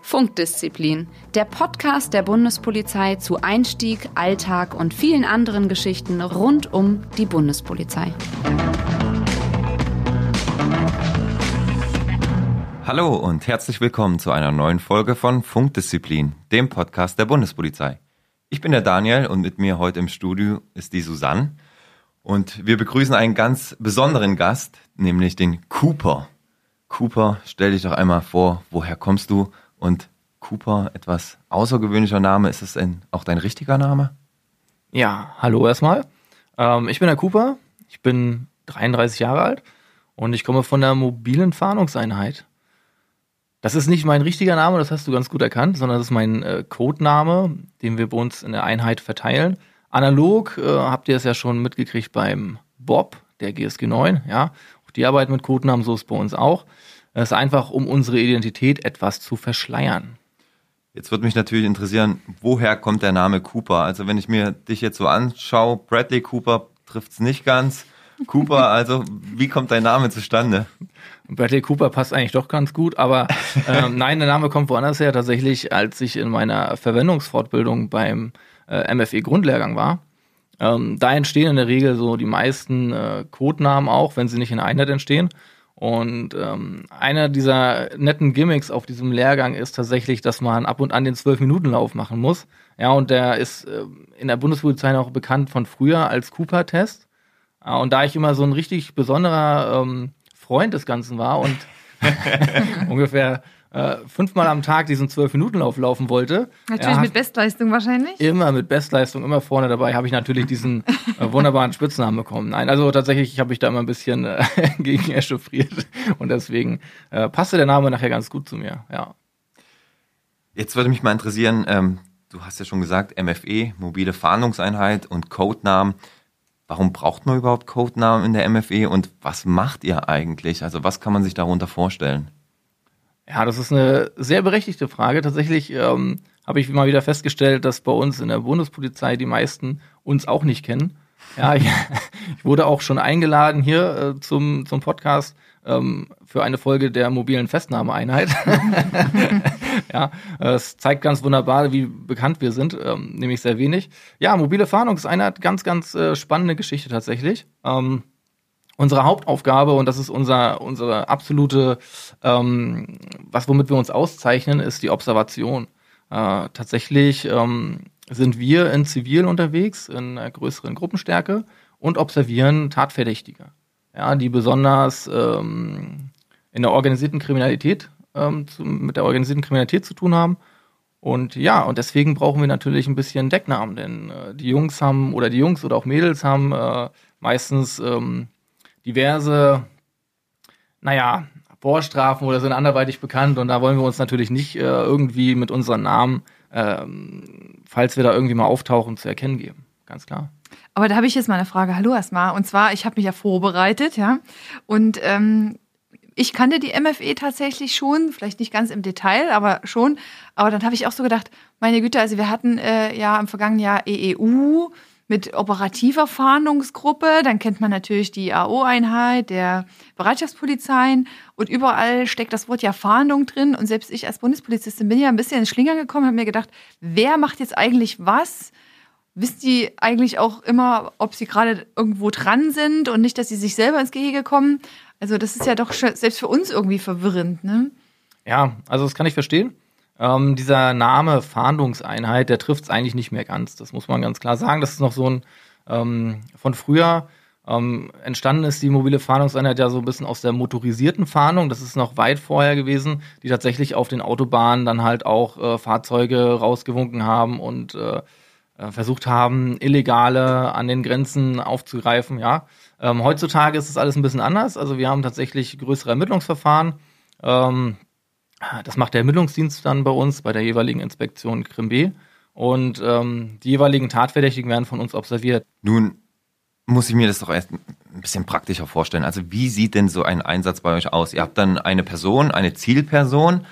Funkdisziplin, der Podcast der Bundespolizei zu Einstieg, Alltag und vielen anderen Geschichten rund um die Bundespolizei. Hallo und herzlich willkommen zu einer neuen Folge von Funkdisziplin, dem Podcast der Bundespolizei. Ich bin der Daniel und mit mir heute im Studio ist die Susanne. Und wir begrüßen einen ganz besonderen Gast, nämlich den Cooper. Cooper, stell dich doch einmal vor, woher kommst du? Und Cooper, etwas außergewöhnlicher Name, ist es denn auch dein richtiger Name? Ja, hallo erstmal. Ähm, ich bin der Cooper, ich bin 33 Jahre alt und ich komme von der mobilen Fahndungseinheit. Das ist nicht mein richtiger Name, das hast du ganz gut erkannt, sondern das ist mein äh, Codename, den wir bei uns in der Einheit verteilen. Analog äh, habt ihr es ja schon mitgekriegt beim Bob, der GSG 9, ja. Auch die arbeiten mit Codenamen, so ist bei uns auch. Es ist einfach, um unsere Identität etwas zu verschleiern. Jetzt würde mich natürlich interessieren, woher kommt der Name Cooper? Also wenn ich mir dich jetzt so anschaue, Bradley Cooper trifft es nicht ganz. Cooper, also wie kommt dein Name zustande? Bradley Cooper passt eigentlich doch ganz gut, aber ähm, nein, der Name kommt woanders her. Tatsächlich, als ich in meiner Verwendungsfortbildung beim äh, MFE-Grundlehrgang war. Ähm, da entstehen in der Regel so die meisten äh, Codenamen auch, wenn sie nicht in Einheit entstehen. Und ähm, einer dieser netten Gimmicks auf diesem Lehrgang ist tatsächlich, dass man ab und an den 12-Minuten-Lauf machen muss. Ja, und der ist äh, in der Bundespolizei auch bekannt von früher als Cooper-Test. Äh, und da ich immer so ein richtig besonderer ähm, Freund des Ganzen war und ungefähr äh, fünfmal am Tag diesen zwölf-Minuten-Lauf laufen wollte. Natürlich mit Bestleistung wahrscheinlich. Immer mit Bestleistung, immer vorne dabei, habe ich natürlich diesen äh, wunderbaren Spitznamen bekommen. Nein, also tatsächlich habe ich da immer ein bisschen äh, gegen echauffiert und deswegen äh, passte der Name nachher ganz gut zu mir, ja. Jetzt würde mich mal interessieren, ähm, du hast ja schon gesagt, MFE, mobile Fahndungseinheit und Codenamen. Warum braucht man überhaupt Codenamen in der MFE und was macht ihr eigentlich? Also was kann man sich darunter vorstellen? Ja, das ist eine sehr berechtigte Frage. Tatsächlich ähm, habe ich mal wieder festgestellt, dass bei uns in der Bundespolizei die meisten uns auch nicht kennen. Ja, ich, ich wurde auch schon eingeladen hier äh, zum, zum Podcast ähm, für eine Folge der mobilen Festnahmeeinheit. ja, es zeigt ganz wunderbar, wie bekannt wir sind, ähm, nämlich sehr wenig. Ja, mobile Fahndungseinheit, ganz, ganz äh, spannende Geschichte tatsächlich. Ähm, unsere Hauptaufgabe und das ist unser unsere absolute ähm, was womit wir uns auszeichnen ist die Observation. Äh, tatsächlich ähm, sind wir in Zivil unterwegs in einer größeren Gruppenstärke und observieren Tatverdächtige ja die besonders ähm, in der organisierten Kriminalität ähm, zu, mit der organisierten Kriminalität zu tun haben. Und ja, und deswegen brauchen wir natürlich ein bisschen Decknamen, denn äh, die Jungs haben oder die Jungs oder auch Mädels haben äh, meistens ähm, diverse, naja, Vorstrafen oder sind anderweitig bekannt und da wollen wir uns natürlich nicht äh, irgendwie mit unseren Namen, ähm, falls wir da irgendwie mal auftauchen, zu erkennen geben. Ganz klar. Aber da habe ich jetzt mal eine Frage. Hallo erstmal. Und zwar, ich habe mich ja vorbereitet, ja. Und ähm, ich kannte die MFE tatsächlich schon, vielleicht nicht ganz im Detail, aber schon. Aber dann habe ich auch so gedacht, meine Güte, also wir hatten äh, ja im vergangenen Jahr EEU, mit operativer Fahndungsgruppe. Dann kennt man natürlich die AO-Einheit der Bereitschaftspolizeien. Und überall steckt das Wort ja Fahndung drin. Und selbst ich als Bundespolizistin bin ja ein bisschen ins Schlingern gekommen, habe mir gedacht, wer macht jetzt eigentlich was? Wissen die eigentlich auch immer, ob sie gerade irgendwo dran sind und nicht, dass sie sich selber ins Gehege kommen? Also das ist ja doch selbst für uns irgendwie verwirrend, ne? Ja, also das kann ich verstehen. Ähm, dieser Name Fahndungseinheit, der trifft es eigentlich nicht mehr ganz. Das muss man ganz klar sagen. Das ist noch so ein ähm, von früher. Ähm, entstanden ist die mobile Fahndungseinheit ja so ein bisschen aus der motorisierten Fahndung. Das ist noch weit vorher gewesen, die tatsächlich auf den Autobahnen dann halt auch äh, Fahrzeuge rausgewunken haben und äh, äh versucht haben, Illegale an den Grenzen aufzugreifen. Ja, ähm, heutzutage ist es alles ein bisschen anders. Also wir haben tatsächlich größere Ermittlungsverfahren. Ähm, das macht der Ermittlungsdienst dann bei uns bei der jeweiligen Inspektion Krim B. Und ähm, die jeweiligen Tatverdächtigen werden von uns observiert. Nun muss ich mir das doch erst ein bisschen praktischer vorstellen. Also wie sieht denn so ein Einsatz bei euch aus? Ihr habt dann eine Person, eine Zielperson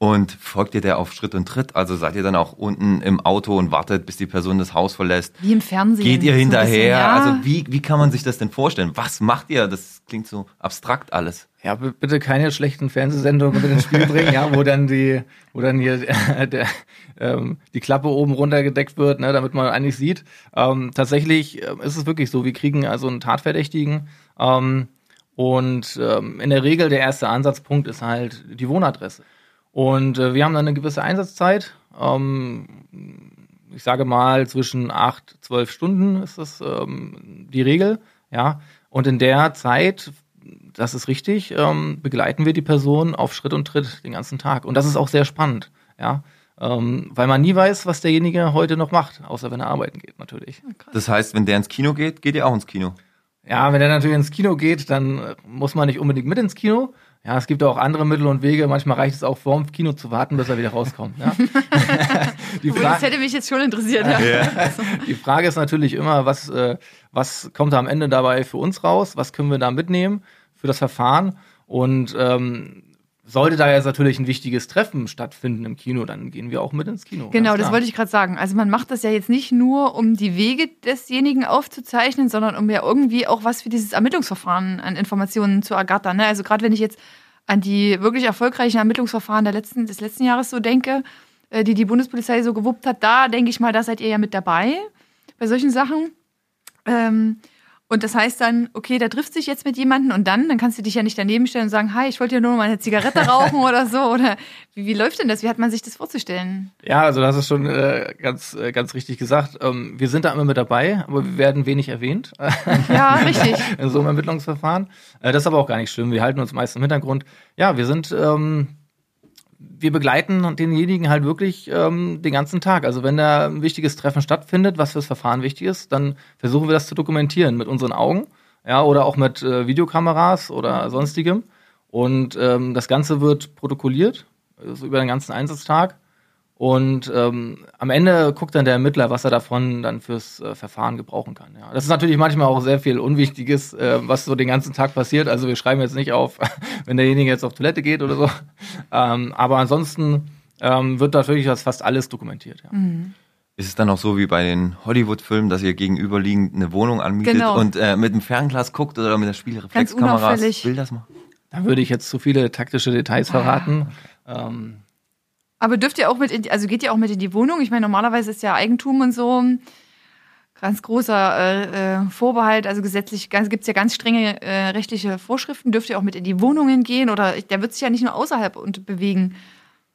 Und folgt ihr der auf Schritt und Tritt? Also seid ihr dann auch unten im Auto und wartet, bis die Person das Haus verlässt? Wie im Fernsehen. Geht ihr hinterher? bisschen, ja. Also wie, wie kann man sich das denn vorstellen? Was macht ihr? Das klingt so abstrakt alles. Ja, bitte keine schlechten Fernsehsendungen mit ins Spiel bringen, ja, wo dann die, wo dann hier äh, der, ähm, die Klappe oben runtergedeckt wird, ne, damit man eigentlich sieht. Ähm, tatsächlich äh, ist es wirklich so, wir kriegen also einen Tatverdächtigen ähm, und ähm, in der Regel der erste Ansatzpunkt ist halt die Wohnadresse. Und äh, wir haben dann eine gewisse Einsatzzeit. Ähm, ich sage mal, zwischen acht, zwölf Stunden ist das ähm, die Regel. Ja. Und in der Zeit, das ist richtig, ähm, begleiten wir die Person auf Schritt und Tritt den ganzen Tag. Und das ist auch sehr spannend, ja. Ähm, weil man nie weiß, was derjenige heute noch macht, außer wenn er arbeiten geht, natürlich. Das heißt, wenn der ins Kino geht, geht ihr auch ins Kino. Ja, wenn er natürlich ins Kino geht, dann muss man nicht unbedingt mit ins Kino. Ja, es gibt auch andere Mittel und Wege. Manchmal reicht es auch vorm Kino zu warten, bis er wieder rauskommt. Ja? die, Oh, das Fra hätte mich jetzt schon interessiert. Ja. die Frage ist natürlich immer, was, äh, was kommt am Ende dabei für uns raus? Was können wir da mitnehmen für das Verfahren? Und ähm, sollte da jetzt natürlich ein wichtiges Treffen stattfinden im Kino, dann gehen wir auch mit ins Kino. Genau, das wollte ich gerade sagen. Also man macht das ja jetzt nicht nur, um die Wege desjenigen aufzuzeichnen, sondern um ja irgendwie auch was für dieses Ermittlungsverfahren an Informationen zu ergattern. Ne? Also gerade wenn ich jetzt an die wirklich erfolgreichen Ermittlungsverfahren der letzten, des letzten Jahres so denke, äh, die die Bundespolizei so gewuppt hat, da denke ich mal, da seid ihr ja mit dabei bei solchen Sachen. Ähm, und das heißt dann, okay, der trifft sich jetzt mit jemandem und dann, dann kannst du dich ja nicht daneben stellen und sagen, hi, ich wollte ja nur mal eine Zigarette rauchen oder so. Oder wie, wie läuft denn das? Wie hat man sich das vorzustellen? Ja, also das ist schon äh, ganz, äh, ganz richtig gesagt. Ähm, wir sind da immer mit dabei, aber wir werden wenig erwähnt Ja, richtig. in so einem Ermittlungsverfahren. Äh, das ist aber auch gar nicht schlimm. Wir halten uns meist im Hintergrund. Ja, wir sind, ähm, wir begleiten denjenigen halt wirklich ähm, den ganzen Tag. Also wenn da ein wichtiges Treffen stattfindet, was fürs Verfahren wichtig ist, dann versuchen wir das zu dokumentieren mit unseren Augen, ja, oder auch mit äh, Videokameras oder sonstigem. Und ähm, das Ganze wird protokolliert, also über den ganzen Einsatztag. Und ähm, am Ende guckt dann der Ermittler, was er davon dann fürs äh, Verfahren gebrauchen kann. Ja. Das ist natürlich manchmal auch sehr viel Unwichtiges, äh, was so den ganzen Tag passiert. Also wir schreiben jetzt nicht auf, wenn derjenige jetzt auf Toilette geht oder so. Ähm, aber ansonsten ähm, wird natürlich das fast alles dokumentiert. Ja. Ist es dann auch so wie bei den Hollywood-Filmen, dass ihr gegenüberliegend eine Wohnung anmietet Genau. und äh, mit dem Fernglas guckt oder mit der Spiegelreflexkameras unauffällig. Bilder macht? Da würde ich jetzt zu viele taktische Details verraten. Ähm, Aber dürft ihr auch mit, in, die- also geht ihr auch mit in die Wohnung? Ich meine, normalerweise ist ja Eigentum und so ein ganz großer äh, äh, Vorbehalt. Also gesetzlich gibt es ja ganz strenge äh, rechtliche Vorschriften. Dürft ihr auch mit in die Wohnungen gehen? Oder der wird sich ja nicht nur außerhalb und bewegen.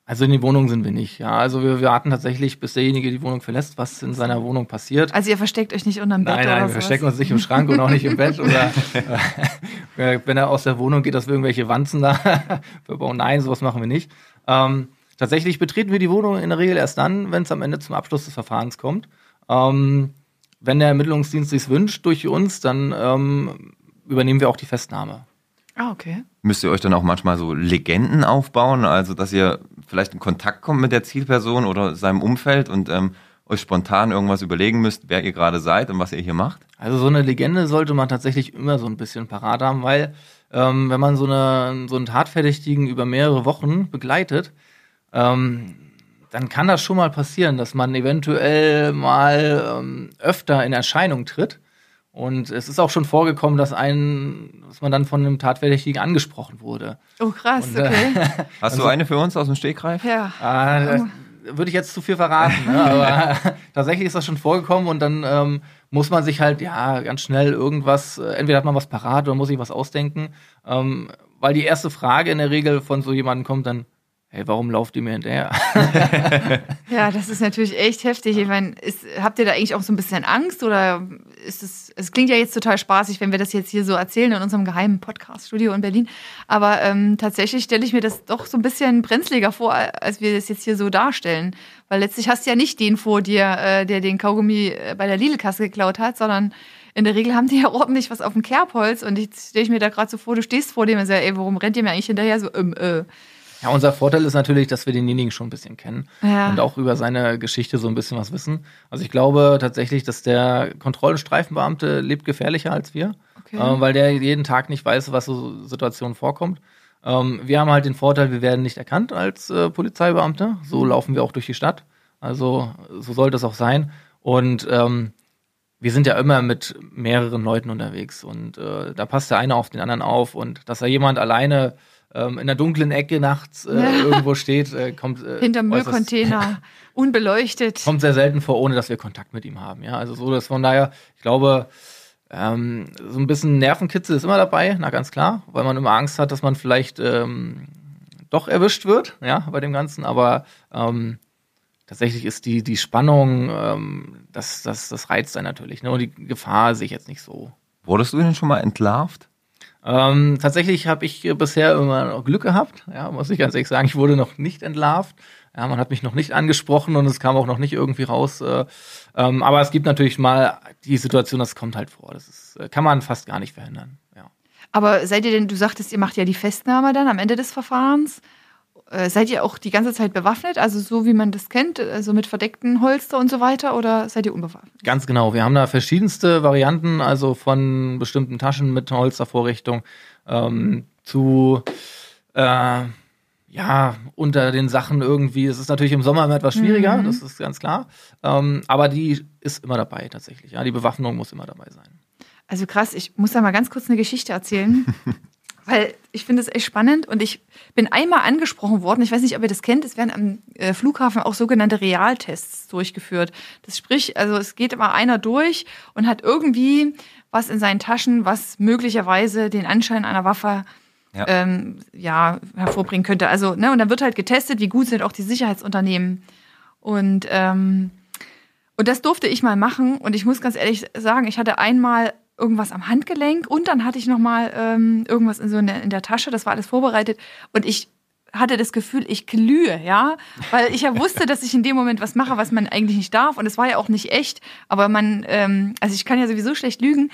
also in die Wohnung sind wir nicht. Ja, also wir warten tatsächlich, bis derjenige die Wohnung verlässt, was in seiner Wohnung passiert. Also ihr versteckt euch nicht unterm Bett Nein, oder nein, wir sowas. verstecken uns nicht im Schrank und auch nicht im Bett oder äh, wenn er aus der Wohnung geht, dass wir irgendwelche Wanzen da verbauen. Nein, sowas machen wir nicht. Ähm, tatsächlich betreten wir die Wohnung in der Regel erst dann, wenn es am Ende zum Abschluss des Verfahrens kommt. Ähm, wenn der Ermittlungsdienst sich wünscht durch uns, dann ähm, übernehmen wir auch die Festnahme. Ah, okay. Müsst ihr euch dann auch manchmal so Legenden aufbauen, also dass ihr vielleicht in Kontakt kommt mit der Zielperson oder seinem Umfeld und ähm, euch spontan irgendwas überlegen müsst, wer ihr gerade seid und was ihr hier macht? Also so eine Legende sollte man tatsächlich immer so ein bisschen parat haben, weil ähm, wenn man so, eine, so einen Tatverdächtigen über mehrere Wochen begleitet, ähm, dann kann das schon mal passieren, dass man eventuell mal ähm, öfter in Erscheinung tritt. Und es ist auch schon vorgekommen, dass ein, dass man dann von einem Tatverdächtigen angesprochen wurde. Oh, krass, Und, äh, okay. Hast du eine für uns aus dem Stegreif? ja. Äh, würde ich jetzt zu viel verraten, ne? aber tatsächlich ist das schon vorgekommen und dann ähm, muss man sich halt ja ganz schnell irgendwas, äh, entweder hat man was parat oder muss sich was ausdenken, ähm, weil die erste Frage in der Regel von so jemandem kommt dann, hey, warum lauft ihr mir hinterher? Ja, das ist natürlich echt heftig. Ich meine, ist, habt ihr da eigentlich auch so ein bisschen Angst oder ist es, es klingt ja jetzt total spaßig, wenn wir das jetzt hier so erzählen in unserem geheimen Podcast-Studio in Berlin. Aber ähm, tatsächlich stelle ich mir das doch so ein bisschen brenzliger vor, als wir das jetzt hier so darstellen. Weil letztlich hast du ja nicht den vor dir, äh, der den Kaugummi äh, bei der Lidl-Kasse geklaut hat, sondern in der Regel haben die ja ordentlich was auf dem Kerbholz und jetzt stelle ich mir da gerade so vor, du stehst vor dem und sagst, ey, warum rennt ihr mir eigentlich hinterher so, ähm, äh. Ja, unser Vorteil ist natürlich, dass wir denjenigen schon ein bisschen kennen Ja. und auch über seine Geschichte so ein bisschen was wissen. Also ich glaube tatsächlich, dass der Kontroll- und Streifenbeamte lebt gefährlicher als wir, Okay. äh, weil der jeden Tag nicht weiß, was so Situationen vorkommt. Ähm, wir haben halt den Vorteil, wir werden nicht erkannt als äh, Polizeibeamte. So laufen wir auch durch die Stadt. Also so sollte es auch sein. Und ähm, wir sind ja immer mit mehreren Leuten unterwegs und äh, da passt der eine auf den anderen auf und dass da jemand alleine ähm, in der dunklen Ecke nachts äh, ja. irgendwo steht, äh, kommt äh, hinterm Müllcontainer unbeleuchtet. Kommt sehr selten vor, ohne dass wir Kontakt mit ihm haben. Ja, also so, dass von daher, ich glaube, ähm, so ein bisschen Nervenkitzel ist immer dabei, na ganz klar, weil man immer Angst hat, dass man vielleicht ähm, doch erwischt wird, ja, bei dem Ganzen. Aber ähm, tatsächlich ist die, die Spannung, ähm, das, das, das reizt einen natürlich. Ne? Und die Gefahr sehe ich jetzt nicht so. Wurdest du denn schon mal entlarvt? Ähm, tatsächlich habe ich bisher immer noch Glück gehabt, ja, muss ich ganz ehrlich sagen. Ich wurde noch nicht entlarvt. Ja, man hat mich noch nicht angesprochen und es kam auch noch nicht irgendwie raus. Äh, ähm, aber es gibt natürlich mal die Situation, das kommt halt vor. Das ist, äh, kann man fast gar nicht verhindern. Ja. Aber seid ihr denn, du sagtest, ihr macht ja die Festnahme dann am Ende des Verfahrens. Äh, seid ihr auch die ganze Zeit bewaffnet, also so wie man das kennt, also mit verdeckten Holster und so weiter, oder seid ihr unbewaffnet? Ganz genau. Wir haben da verschiedenste Varianten, also von bestimmten Taschen mit Holstervorrichtung ähm, zu äh, ja, unter den Sachen irgendwie. Es ist natürlich im Sommer immer etwas schwieriger, mhm. das ist ganz klar. Ähm, aber die ist immer dabei tatsächlich. Ja, die Bewaffnung muss immer dabei sein. Also krass, ich muss da mal ganz kurz eine Geschichte erzählen. weil ich finde es echt spannend und ich bin einmal angesprochen worden, ich weiß nicht, ob ihr das kennt, es werden am äh, Flughafen auch sogenannte Realtests durchgeführt. Das sprich, also es geht immer einer durch und hat irgendwie was in seinen Taschen, was möglicherweise den Anschein einer Waffe ja. Ähm, ja, hervorbringen könnte. Also, ne, und dann wird halt getestet, wie gut sind auch die Sicherheitsunternehmen. Und, ähm, und das durfte ich mal machen. Und ich muss ganz ehrlich sagen, ich hatte einmal irgendwas am Handgelenk und dann hatte ich noch mal ähm, irgendwas in so in der, in der Tasche. Das war alles vorbereitet und ich hatte das Gefühl, ich glühe, ja, weil ich ja wusste, dass ich in dem Moment was mache, was man eigentlich nicht darf und es war ja auch nicht echt. Aber man, ähm, also ich kann ja sowieso schlecht lügen.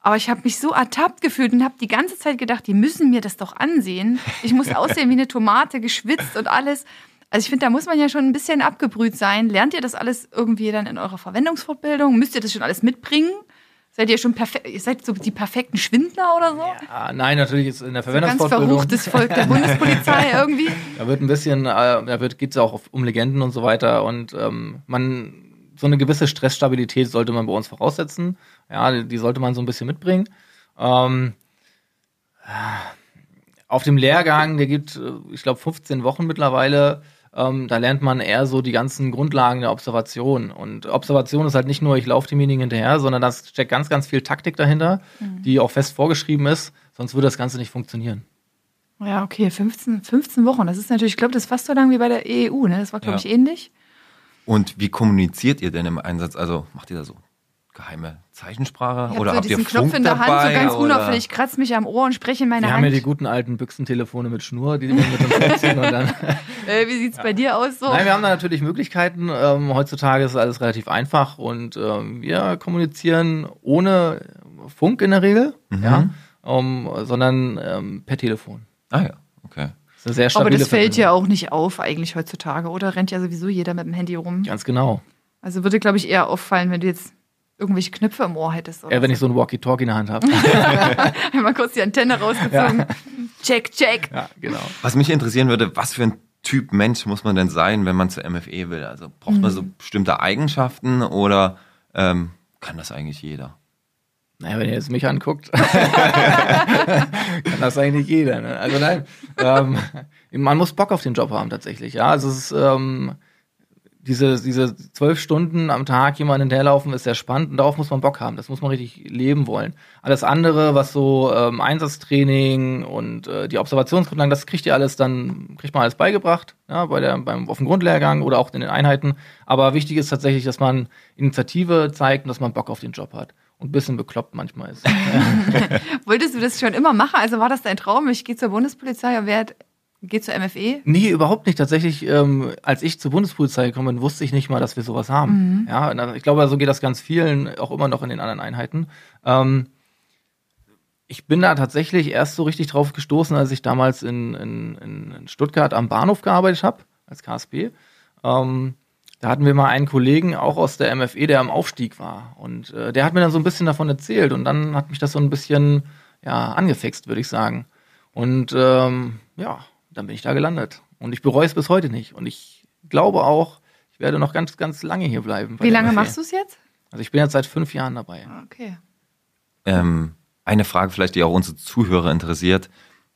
Aber ich habe mich so ertappt gefühlt und habe die ganze Zeit gedacht, die müssen mir das doch ansehen. Ich muss aussehen wie eine Tomate, geschwitzt und alles. Also ich finde, da muss man ja schon ein bisschen abgebrüht sein. Lernt ihr das alles irgendwie dann in eurer Verwendungsfortbildung? Müsst ihr das schon alles mitbringen? Seid ihr schon perfekt, ihr seid so die perfekten Schwindler oder so? Ja, nein, natürlich ist in der Verwendungsfortbildung. So ganz verruchtes Volk der Bundespolizei irgendwie. Da wird ein bisschen, äh, da wird, geht's auch um Legenden und so weiter und ähm, man, so eine gewisse Stressstabilität sollte man bei uns voraussetzen. Ja, die sollte man so ein bisschen mitbringen. Ähm, auf dem Lehrgang, der gibt, äh, ich glaube, 15 Wochen mittlerweile, ähm, da lernt man eher so die ganzen Grundlagen der Observation. Und Observation ist halt nicht nur, ich laufe demjenigen hinterher, sondern da steckt ganz, ganz viel Taktik dahinter, mhm. die auch fest vorgeschrieben ist, sonst würde das Ganze nicht funktionieren. Ja, okay, 15, 15 Wochen. Das ist natürlich, ich glaube, das ist fast so lang wie bei der EU, ne? Das war, glaube ja. ich, ähnlich. Und wie kommuniziert ihr denn im Einsatz? Also macht ihr da so geheime Zeichensprache? Ich oder so habt diesen ihr Knopf Funk in der Hand, dabei, so ganz oder? unauffällig, kratzt mich am Ohr und spreche in meine Wir Hand. haben ja die guten alten Büchsentelefone mit Schnur, die man mit uns wegziehen und dann. äh, wie sieht's ja. bei dir aus so? Nein, wir haben da natürlich Möglichkeiten. Ähm, heutzutage ist alles relativ einfach und ähm, wir kommunizieren ohne Funk in der Regel, mhm. ja, um, sondern ähm, per Telefon. Ah ja, okay. Das sehr Aber das fällt ja auch nicht auf eigentlich heutzutage, oder? Rennt ja sowieso jeder mit dem Handy rum. Ganz genau. Also würde, glaube ich, eher auffallen, wenn du jetzt irgendwelche Knöpfe im Ohr hättest. Oder ja, wenn so. ich so ein Walkie-Talkie in der Hand habe. Einmal kurz die Antenne rausgezogen. Ja. Check, check. Ja, genau. Was mich interessieren würde, was für ein Typ Mensch muss man denn sein, wenn man zur MFE will? Also braucht mhm. man so bestimmte Eigenschaften oder ähm, kann das eigentlich jeder? Naja, wenn ihr jetzt mich anguckt, kann das eigentlich jeder. Ne? Also nein, ähm, man muss Bock auf den Job haben tatsächlich. Ja, also es ist ähm, diese, diese zwölf Stunden am Tag jemanden hinterherlaufen ist sehr spannend und darauf muss man Bock haben. Das muss man richtig leben wollen. Alles andere, was so ähm, Einsatztraining und äh, die Observationsgrundlagen, das kriegt ihr alles dann, kriegt man alles beigebracht, ja, bei der, beim, auf dem Grundlehrgang oder auch in den Einheiten. Aber wichtig ist tatsächlich, dass man Initiative zeigt und dass man Bock auf den Job hat und ein bisschen bekloppt manchmal ist. Wolltest du das schon immer machen? Also war das dein Traum? Ich gehe zur Bundespolizei und werde Geht zur MFE? Nee, überhaupt nicht. Tatsächlich, ähm, als ich zur Bundespolizei gekommen bin, wusste ich nicht mal, dass wir sowas haben. Mhm. Ja, ich glaube, so geht das ganz vielen, auch immer noch in den anderen Einheiten. Ähm, ich bin da tatsächlich erst so richtig drauf gestoßen, als ich damals in, in, in Stuttgart am Bahnhof gearbeitet habe, als KSP. Ähm, da hatten wir mal einen Kollegen, auch aus der MFE, der am Aufstieg war. Und äh, der hat mir dann so ein bisschen davon erzählt. Und dann hat mich das so ein bisschen ja, angefixt, würde ich sagen. Und ähm, ja, dann bin ich da gelandet. Und ich bereue es bis heute nicht. Und ich glaube auch, ich werde noch ganz, ganz lange hier bleiben. Wie lange machst du es jetzt? Also ich bin jetzt seit fünf Jahren dabei. Ah, Okay. Ähm, eine Frage vielleicht, die auch unsere Zuhörer interessiert.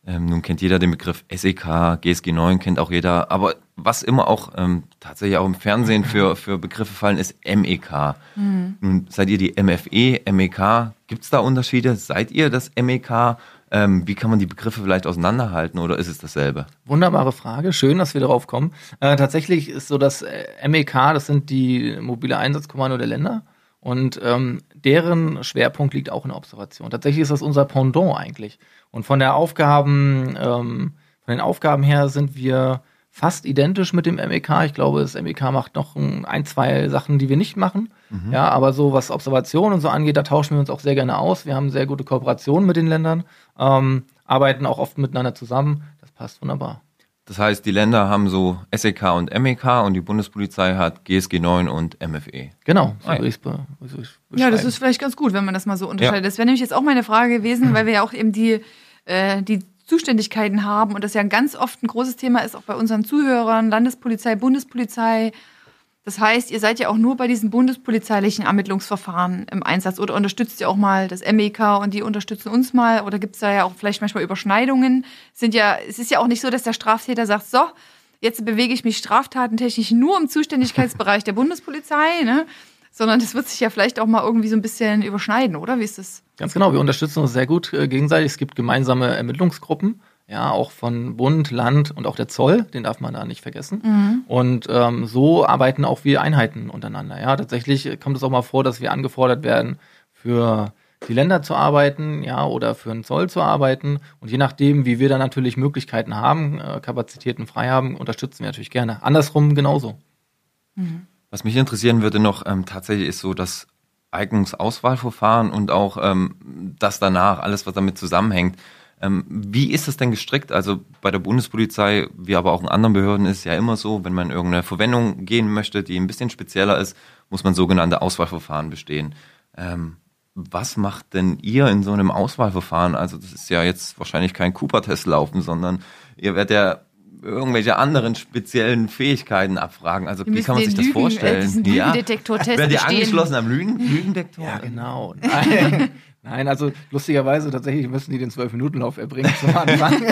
Ähm, nun kennt jeder den Begriff SEK, GSG 9 kennt auch jeder, aber was immer auch ähm, tatsächlich auch im Fernsehen für, für Begriffe fallen, ist MEK. Nun seid ihr die MFE, MEK. Gibt es da Unterschiede? Seid ihr das MEK? Ähm, wie kann man die Begriffe vielleicht auseinanderhalten oder ist es dasselbe? Wunderbare Frage, schön, dass wir darauf kommen. Äh, tatsächlich ist so das äh, MEK, das sind die mobile Einsatzkommando der Länder und ähm, deren Schwerpunkt liegt auch in der Observation. Tatsächlich ist das unser Pendant eigentlich. Und von der Aufgaben, ähm, von den Aufgaben her sind wir fast identisch mit dem MEK. Ich glaube, das MEK macht noch ein, zwei Sachen, die wir nicht machen. Ja, aber so was Observation und so angeht, da tauschen wir uns auch sehr gerne aus. Wir haben sehr gute Kooperationen mit den Ländern, ähm, arbeiten auch oft miteinander zusammen. Das passt wunderbar. Das heißt, die Länder haben so SEK und MEK und die Bundespolizei hat GSG 9 und MFE. Genau, so Ah, ja. würde ich's be so würd ich's Ja, das ist vielleicht ganz gut, wenn man das mal so unterscheidet. Das wäre nämlich jetzt auch meine Frage gewesen, weil wir ja auch eben die, äh, die Zuständigkeiten haben und das ja ganz oft ein großes Thema ist, auch bei unseren Zuhörern, Landespolizei, Bundespolizei. Das heißt, ihr seid ja auch nur bei diesen bundespolizeilichen Ermittlungsverfahren im Einsatz oder unterstützt ihr auch mal das MEK und die unterstützen uns mal oder gibt es da ja auch vielleicht manchmal Überschneidungen? Sind ja, es ist ja auch nicht so, dass der Straftäter sagt, so, jetzt bewege ich mich straftatentechnisch nur im Zuständigkeitsbereich der Bundespolizei, ne? sondern das wird sich ja vielleicht auch mal irgendwie so ein bisschen überschneiden, oder? Wie ist das? Ganz genau, wir unterstützen uns sehr gut äh, gegenseitig. Es gibt gemeinsame Ermittlungsgruppen, ja, auch von Bund, Land und auch der Zoll, den darf man da nicht vergessen. Und ähm, so arbeiten auch wir Einheiten untereinander. Ja, tatsächlich kommt es auch mal vor, dass wir angefordert werden, für die Länder zu arbeiten, ja, oder für den Zoll zu arbeiten. Und je nachdem, wie wir dann natürlich Möglichkeiten haben, äh, Kapazitäten frei haben, unterstützen wir natürlich gerne. Andersrum genauso. Was mich interessieren würde noch, ähm, tatsächlich ist so das Eignungsauswahlverfahren und auch ähm, das danach, alles was damit zusammenhängt. Ähm, wie ist das denn gestrickt? Also bei der Bundespolizei, wie aber auch in anderen Behörden ist ja immer so, wenn man in irgendeine Verwendung gehen möchte, die ein bisschen spezieller ist, muss man sogenannte Auswahlverfahren bestehen. Ähm, was macht denn ihr in so einem Auswahlverfahren? Also das ist ja jetzt wahrscheinlich kein Cooper-Test laufen, sondern ihr werdet ja irgendwelche anderen speziellen Fähigkeiten abfragen. Also Wir wie kann man sich das Lügen- äh, vorstellen? diesen Lügendetektortest Werdet ihr bestehen. angeschlossen am Lügen Lügendetektor? Ja, genau. Nein, also lustigerweise tatsächlich müssen die den 12-Minuten-Lauf erbringen zum Anfang.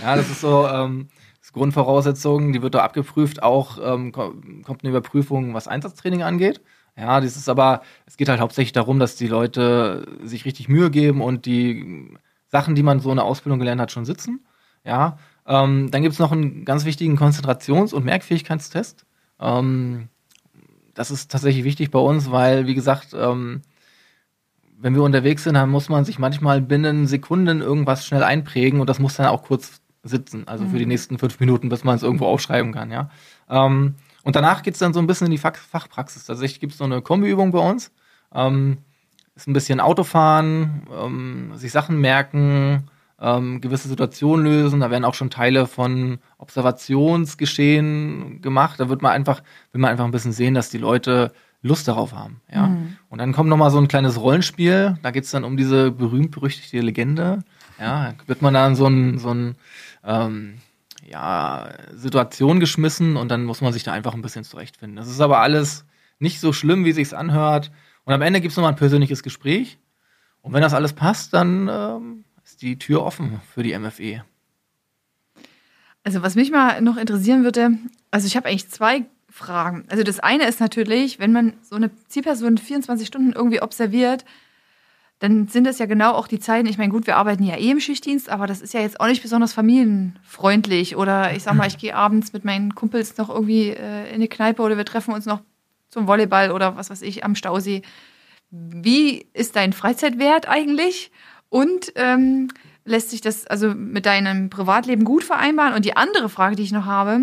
ja, das ist so ähm, das Grundvoraussetzung, die wird da abgeprüft, auch ähm, ko- kommt eine Überprüfung, was Einsatztraining angeht. Ja, das ist aber, es geht halt hauptsächlich darum, dass die Leute sich richtig Mühe geben und die Sachen, die man so in der Ausbildung gelernt hat, schon sitzen. Ja, ähm, dann gibt es noch einen ganz wichtigen Konzentrations- und Merkfähigkeitstest. Ähm, das ist tatsächlich wichtig bei uns, weil, wie gesagt, ähm, wenn wir unterwegs sind, dann muss man sich manchmal binnen Sekunden irgendwas schnell einprägen und das muss dann auch kurz sitzen, also für die nächsten fünf Minuten, bis man es irgendwo aufschreiben kann, ja. Ähm, und danach geht's dann so ein bisschen in die Fach Fachpraxis. Tatsächlich gibt's so eine Kombiübung bei uns. Ähm, ist ein bisschen Autofahren, ähm, sich Sachen merken, ähm, gewisse Situationen lösen. Da werden auch schon Teile von Observationsgeschehen gemacht. Da wird man einfach, will man einfach ein bisschen sehen, dass die Leute Lust darauf haben. Ja? Und dann kommt noch mal so ein kleines Rollenspiel. Da geht's dann um diese berühmt-berüchtigte Legende. Ja, wird man dann so ein, so ein ähm, ja, Situation geschmissen und dann muss man sich da einfach ein bisschen zurechtfinden. Das ist aber alles nicht so schlimm, wie sich's anhört. Und am Ende gibt's noch mal ein persönliches Gespräch. Und wenn das alles passt, dann ähm, ist die Tür offen für die MFE. Also was mich mal noch interessieren würde, also ich habe eigentlich zwei Fragen. Also das eine ist natürlich, wenn man so eine Zielperson 24 Stunden irgendwie observiert, dann sind das ja genau auch die Zeiten. Ich meine, gut, wir arbeiten ja eh im Schichtdienst, aber das ist ja jetzt auch nicht besonders familienfreundlich. Oder ich sag mal, ich gehe abends mit meinen Kumpels noch irgendwie äh, in eine Kneipe oder wir treffen uns noch zum Volleyball oder was weiß ich am Stausee. Wie ist dein Freizeitwert eigentlich? Und ähm, lässt sich das also mit deinem Privatleben gut vereinbaren? Und die andere Frage, die ich noch habe,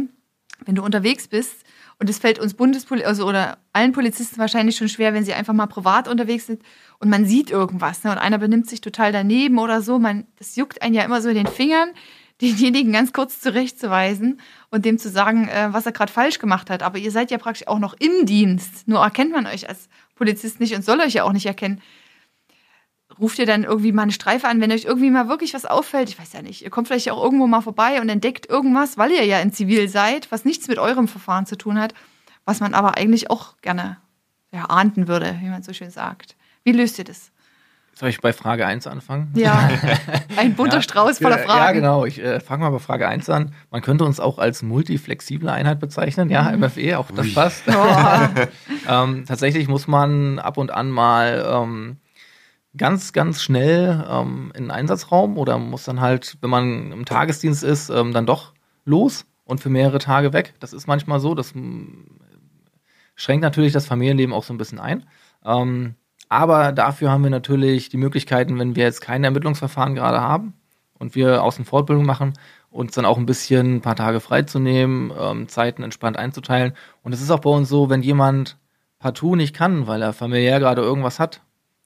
wenn du unterwegs bist, und es fällt uns Bundespoli also oder allen Polizisten wahrscheinlich schon schwer, wenn sie einfach mal privat unterwegs sind und man sieht irgendwas, ne, und einer benimmt sich total daneben oder so, man, das juckt einen ja immer so in den Fingern, denjenigen ganz kurz zurechtzuweisen und dem zu sagen, äh, was er gerade falsch gemacht hat. Aber ihr seid ja praktisch auch noch im Dienst. Nur erkennt man euch als Polizist nicht und soll euch ja auch nicht erkennen. Ruft ihr dann irgendwie mal eine Streife an, wenn euch irgendwie mal wirklich was auffällt. Ich weiß ja nicht. Ihr kommt vielleicht auch irgendwo mal vorbei und entdeckt irgendwas, weil ihr ja in Zivil seid, was nichts mit eurem Verfahren zu tun hat, was man aber eigentlich auch gerne ja, ahnden würde, wie man so schön sagt. Wie löst ihr das? Soll ich bei Frage 1 anfangen? Ja, ein bunter Ja. Strauß voller Fragen. Ja, genau. Ich äh, fange mal bei Frage 1 an. Man könnte uns auch als multiflexible Einheit bezeichnen. Ja, MFE, auch das Ui. passt. Oh, ähm, tatsächlich muss man ab und an mal ähm, ganz, ganz schnell ähm, in den Einsatzraum oder muss dann halt, wenn man im Tagesdienst ist, ähm, dann doch los und für mehrere Tage weg. Das ist manchmal so. Das mm, schränkt natürlich das Familienleben auch so ein bisschen ein. Ähm, aber dafür haben wir natürlich die Möglichkeiten, wenn wir jetzt kein Ermittlungsverfahren gerade haben und wir Außen Fortbildung machen, uns dann auch ein bisschen ein paar Tage freizunehmen, ähm, Zeiten entspannt einzuteilen. Und es ist auch bei uns so, wenn jemand partout nicht kann, weil er familiär gerade irgendwas hat,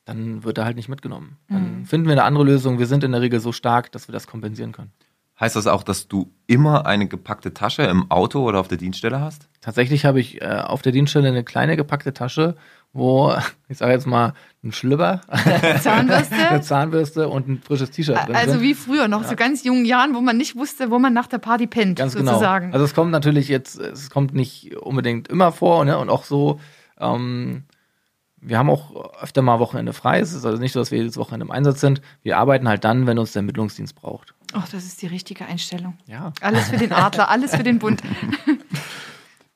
dann wird er halt nicht mitgenommen. Dann finden wir eine andere Lösung. Wir sind in der Regel so stark, dass wir das kompensieren können. Heißt das auch, dass du immer eine gepackte Tasche im Auto oder auf der Dienststelle hast? Tatsächlich habe ich äh, auf der Dienststelle eine kleine gepackte Tasche, wo, ich sage jetzt mal, ein Schlüpper, eine Zahnbürste. Zahnbürste und ein frisches T-Shirt drin Also sind. wie früher, noch so ganz jungen Jahren, wo man nicht wusste, wo man nach der Party pennt, Ganz genau. sozusagen. Also es kommt natürlich jetzt, es kommt nicht unbedingt immer vor, ne? Und auch so, ähm, wir haben auch öfter mal Wochenende frei. Es ist also nicht so, dass wir jedes Wochenende im Einsatz sind. Wir arbeiten halt dann, wenn uns der Ermittlungsdienst braucht. Ach, das ist die richtige Einstellung. Ja. Alles für den Adler, alles für den Bund.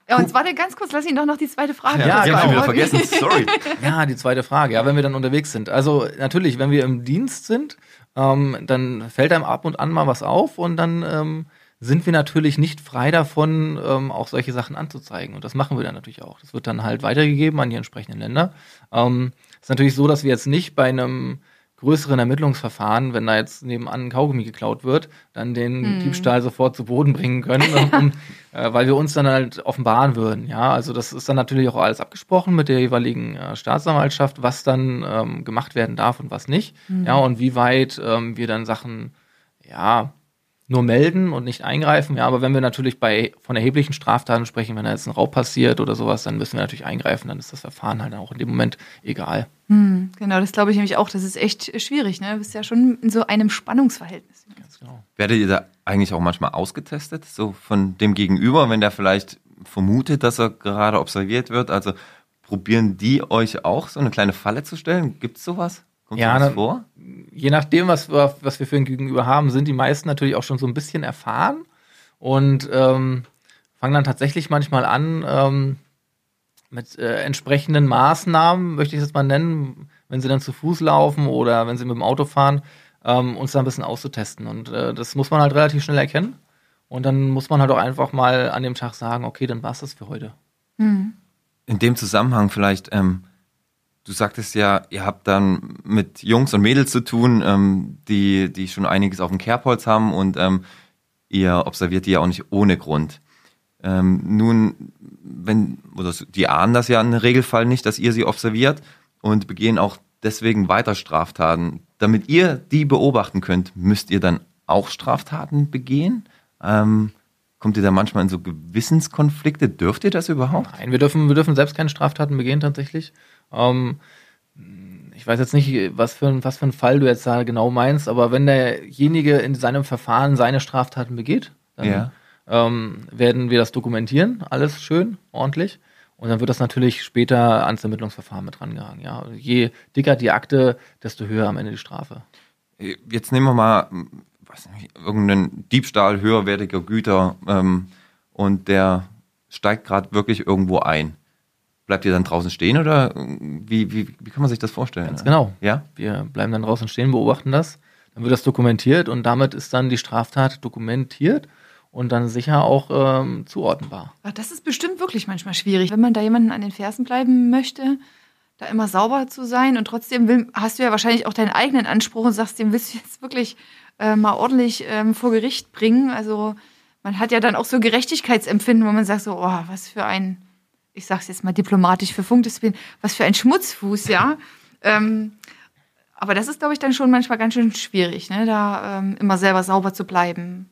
Ja, und warte ganz kurz, lass ihn doch noch die zweite Frage. Ja, die hab ich genau. wieder vergessen. Sorry. Ja, die zweite Frage. Ja, wenn wir dann unterwegs sind. Also natürlich, wenn wir im Dienst sind, ähm, dann fällt einem ab und an mal was auf und dann ähm, sind wir natürlich nicht frei davon, ähm, auch solche Sachen anzuzeigen. Und das machen wir dann natürlich auch. Das wird dann halt weitergegeben an die entsprechenden Länder. Ähm, ist natürlich so, dass wir jetzt nicht bei einem größeren Ermittlungsverfahren, wenn da jetzt nebenan ein Kaugummi geklaut wird, dann den Diebstahl sofort zu Boden bringen können, um, äh, weil wir uns dann halt offenbaren würden. Ja, also das ist dann natürlich auch alles abgesprochen mit der jeweiligen äh, Staatsanwaltschaft, was dann ähm, gemacht werden darf und was nicht. Ja, und wie weit ähm, wir dann Sachen, ja, nur melden und nicht eingreifen. Ja, aber wenn wir natürlich bei von erheblichen Straftaten sprechen, wenn da jetzt ein Raub passiert oder sowas, dann müssen wir natürlich eingreifen. Dann ist das Verfahren halt auch in dem Moment egal. Hm, genau, das glaube ich nämlich auch. Das ist echt schwierig. Ne? Du bist ja schon in so einem Spannungsverhältnis. Ganz genau. Werdet ihr da eigentlich auch manchmal ausgetestet? So von dem Gegenüber, wenn der vielleicht vermutet, dass er gerade observiert wird? Also probieren die euch auch so eine kleine Falle zu stellen? Gibt's sowas? Kommt Ja, sowas na- vor? je nachdem, was wir, was wir für ein Gegenüber haben, sind die meisten natürlich auch schon so ein bisschen erfahren und ähm, fangen dann tatsächlich manchmal an ähm, mit äh, entsprechenden Maßnahmen, möchte ich es jetzt mal nennen, wenn sie dann zu Fuß laufen oder wenn sie mit dem Auto fahren, ähm, uns da ein bisschen auszutesten. Und äh, das muss man halt relativ schnell erkennen. Und dann muss man halt auch einfach mal an dem Tag sagen, okay, dann war's das für heute. In dem Zusammenhang vielleicht, ähm, du sagtest ja, ihr habt dann mit Jungs und Mädels zu tun, ähm, die, die schon einiges auf dem Kerbholz haben und ähm, ihr observiert die ja auch nicht ohne Grund. Ähm, nun, wenn, oder die ahnen das ja im Regelfall nicht, dass ihr sie observiert und begehen auch deswegen weiter Straftaten. Damit ihr die beobachten könnt, müsst ihr dann auch Straftaten begehen? Ähm, kommt ihr da manchmal in so Gewissenskonflikte? Dürft ihr das überhaupt? Nein, wir dürfen, wir dürfen selbst keine Straftaten begehen tatsächlich. Ähm, ich weiß jetzt nicht, was für, ein, was für ein Fall du jetzt da genau meinst, aber wenn derjenige in seinem Verfahren seine Straftaten begeht, dann Ja. ähm, werden wir das dokumentieren, alles schön, ordentlich. Und dann wird das natürlich später ans Ermittlungsverfahren mit rangehangen. Ja. Je dicker die Akte, desto höher am Ende die Strafe. Jetzt nehmen wir mal weiß nicht, irgendeinen Diebstahl höherwertiger Güter ähm, und der steigt gerade wirklich irgendwo ein. Bleibt ihr dann draußen stehen oder äh, wie, wie, wie kann man sich das vorstellen? Ganz genau. Ja? Wir bleiben dann draußen stehen, beobachten das. Dann wird das dokumentiert und damit ist dann die Straftat dokumentiert und dann sicher auch ähm, zuordnenbar. Ach, das ist bestimmt wirklich manchmal schwierig, wenn man da jemanden an den Fersen bleiben möchte, da immer sauber zu sein und trotzdem will, hast du ja wahrscheinlich auch deinen eigenen Anspruch und sagst, den willst du jetzt wirklich äh, mal ordentlich ähm, vor Gericht bringen. Also man hat ja dann auch so Gerechtigkeitsempfinden, wo man sagt so, oh, was für ein, ich sag's jetzt mal diplomatisch für Funkdisziplin, was für ein Schmutzfuß, ja. ähm, aber das ist, glaube ich, dann schon manchmal ganz schön schwierig, ne? da ähm, immer selber sauber zu bleiben.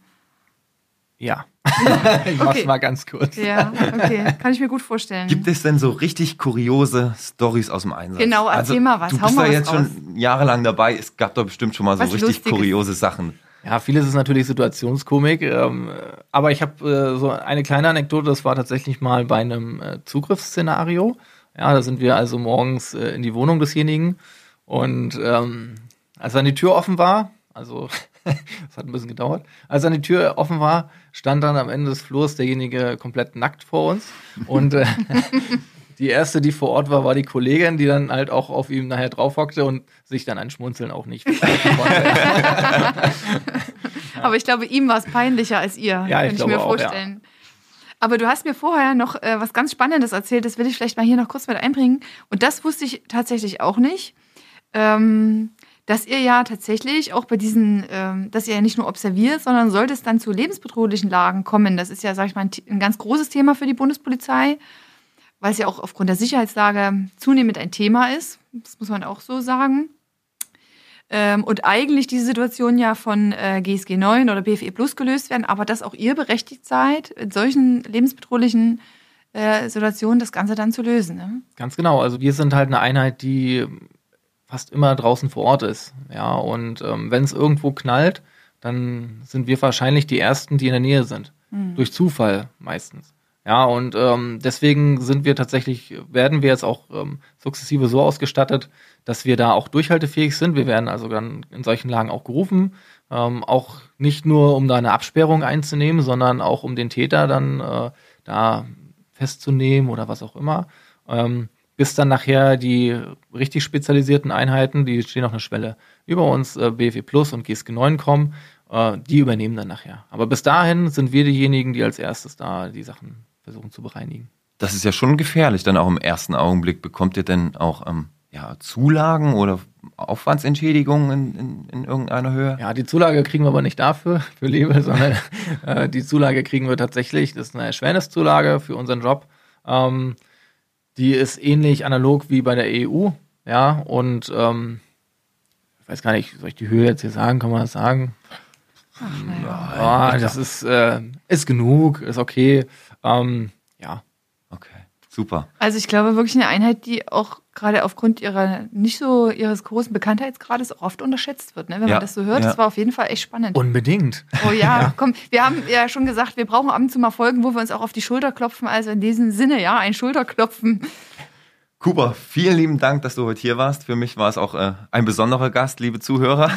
Ja. ich mach's Okay. mal ganz kurz. Ja, okay. Kann ich mir gut vorstellen. Gibt es denn so richtig kuriose Stories aus dem Einsatz? Also, Genau, erzähl mal was. Du Hau bist mal da was jetzt schon jahrelang dabei. Es gab doch bestimmt schon mal so Was richtig Lustiges. kuriose Sachen. Ja, vieles ist natürlich Situationskomik, ähm, aber ich habe äh, so eine kleine Anekdote, das war tatsächlich mal bei einem äh, Zugriffsszenario. Ja, da sind wir also morgens äh, in die Wohnung desjenigen und ähm, als dann die Tür offen war, also das hat ein bisschen gedauert, als dann die Tür offen war, stand dann am Ende des Flurs derjenige komplett nackt vor uns und äh, die erste, die vor Ort war, war die Kollegin, die dann halt auch auf ihm nachher drauf hockte und sich dann ein Schmunzeln auch nicht. Aber ich glaube, ihm war es peinlicher als ihr. Ja, ich kann ich mir auch, vorstellen. Aber du hast mir vorher noch äh, was ganz Spannendes erzählt, das will ich vielleicht mal hier noch kurz mit einbringen. Und das wusste ich tatsächlich auch nicht. Ähm, dass ihr ja tatsächlich auch bei diesen, ähm, dass ihr ja nicht nur observiert, sondern sollte es dann zu lebensbedrohlichen Lagen kommen. Das ist ja, sag ich mal, ein, ein ganz großes Thema für die Bundespolizei, weil es ja auch aufgrund der Sicherheitslage zunehmend ein Thema ist. Das muss man auch so sagen. Ähm, und eigentlich diese Situation ja von äh, GSG 9 oder BFE Plus gelöst werden, aber dass auch ihr berechtigt seid, in solchen lebensbedrohlichen äh, Situationen das Ganze dann zu lösen. Ne? Ganz genau. Also wir sind halt eine Einheit, die fast immer draußen vor Ort ist. Ja, und ähm, wenn es irgendwo knallt, dann sind wir wahrscheinlich die Ersten, die in der Nähe sind. Durch Zufall meistens. Ja, und ähm, deswegen sind wir tatsächlich, werden wir jetzt auch ähm, sukzessive so ausgestattet, dass wir da auch durchhaltefähig sind. Wir werden also dann in solchen Lagen auch gerufen, ähm, auch nicht nur um da eine Absperrung einzunehmen, sondern auch um den Täter dann äh, da festzunehmen oder was auch immer. Ähm, bis dann nachher die richtig spezialisierten Einheiten, die stehen auf einer Schwelle über uns, äh, BFE Plus und GSG 9 kommen, äh, die übernehmen dann nachher. Aber bis dahin sind wir diejenigen, die als erstes da die Sachen versuchen zu bereinigen. Das ist ja schon gefährlich, dann auch im ersten Augenblick. Bekommt ihr denn auch ähm, ja, Zulagen oder Aufwandsentschädigungen in, in, in irgendeiner Höhe? Ja, die Zulage kriegen wir aber nicht dafür, für Liebe, sondern äh, die Zulage kriegen wir tatsächlich, das ist eine Erschwerniszulage für unseren Job. Ähm, die ist ähnlich analog wie bei der EU, ja, und ähm, ich weiß gar nicht, soll ich die Höhe jetzt hier sagen, kann man das sagen? Ja, das ist, äh, ist genug, ist okay. Ähm, ja, Okay, super. Also ich glaube wirklich eine Einheit, die auch gerade aufgrund ihrer nicht so ihres großen Bekanntheitsgrades auch oft unterschätzt wird, ne? wenn Ja, man das so hört. ja. Das war auf jeden Fall echt spannend. unbedingt. Oh ja, komm, wir haben ja schon gesagt, wir brauchen ab und zu mal Folgen, wo wir uns auch auf die Schulter klopfen. Also in diesem Sinne, ja, ein Schulterklopfen. Cooper, vielen lieben Dank, dass du heute hier warst. Für mich war es auch äh, ein besonderer Gast, liebe Zuhörer.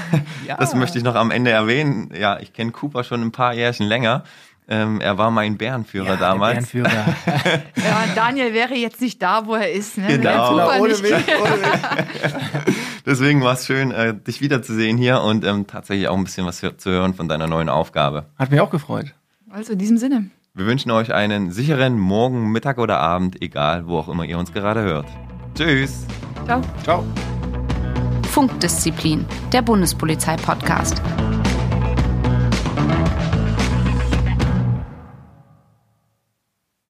Ja. Das möchte ich noch am Ende erwähnen. Ja, ich kenne Cooper schon ein paar Jährchen länger. Ähm, er war mein Bärenführer damals. Der Bärenführer. Ja, Daniel wäre jetzt nicht da, wo er ist. Ne? Genau. Super Ohne mich, ohne mich. Deswegen war es schön, äh, dich wiederzusehen hier und ähm, tatsächlich auch ein bisschen was zu hören von deiner neuen Aufgabe. Hat mich auch gefreut. Also in diesem Sinne. Wir wünschen euch einen sicheren Morgen, Mittag oder Abend, egal wo auch immer ihr uns gerade hört. Tschüss! Ciao. Ciao. Funkdisziplin, der Bundespolizei-Podcast.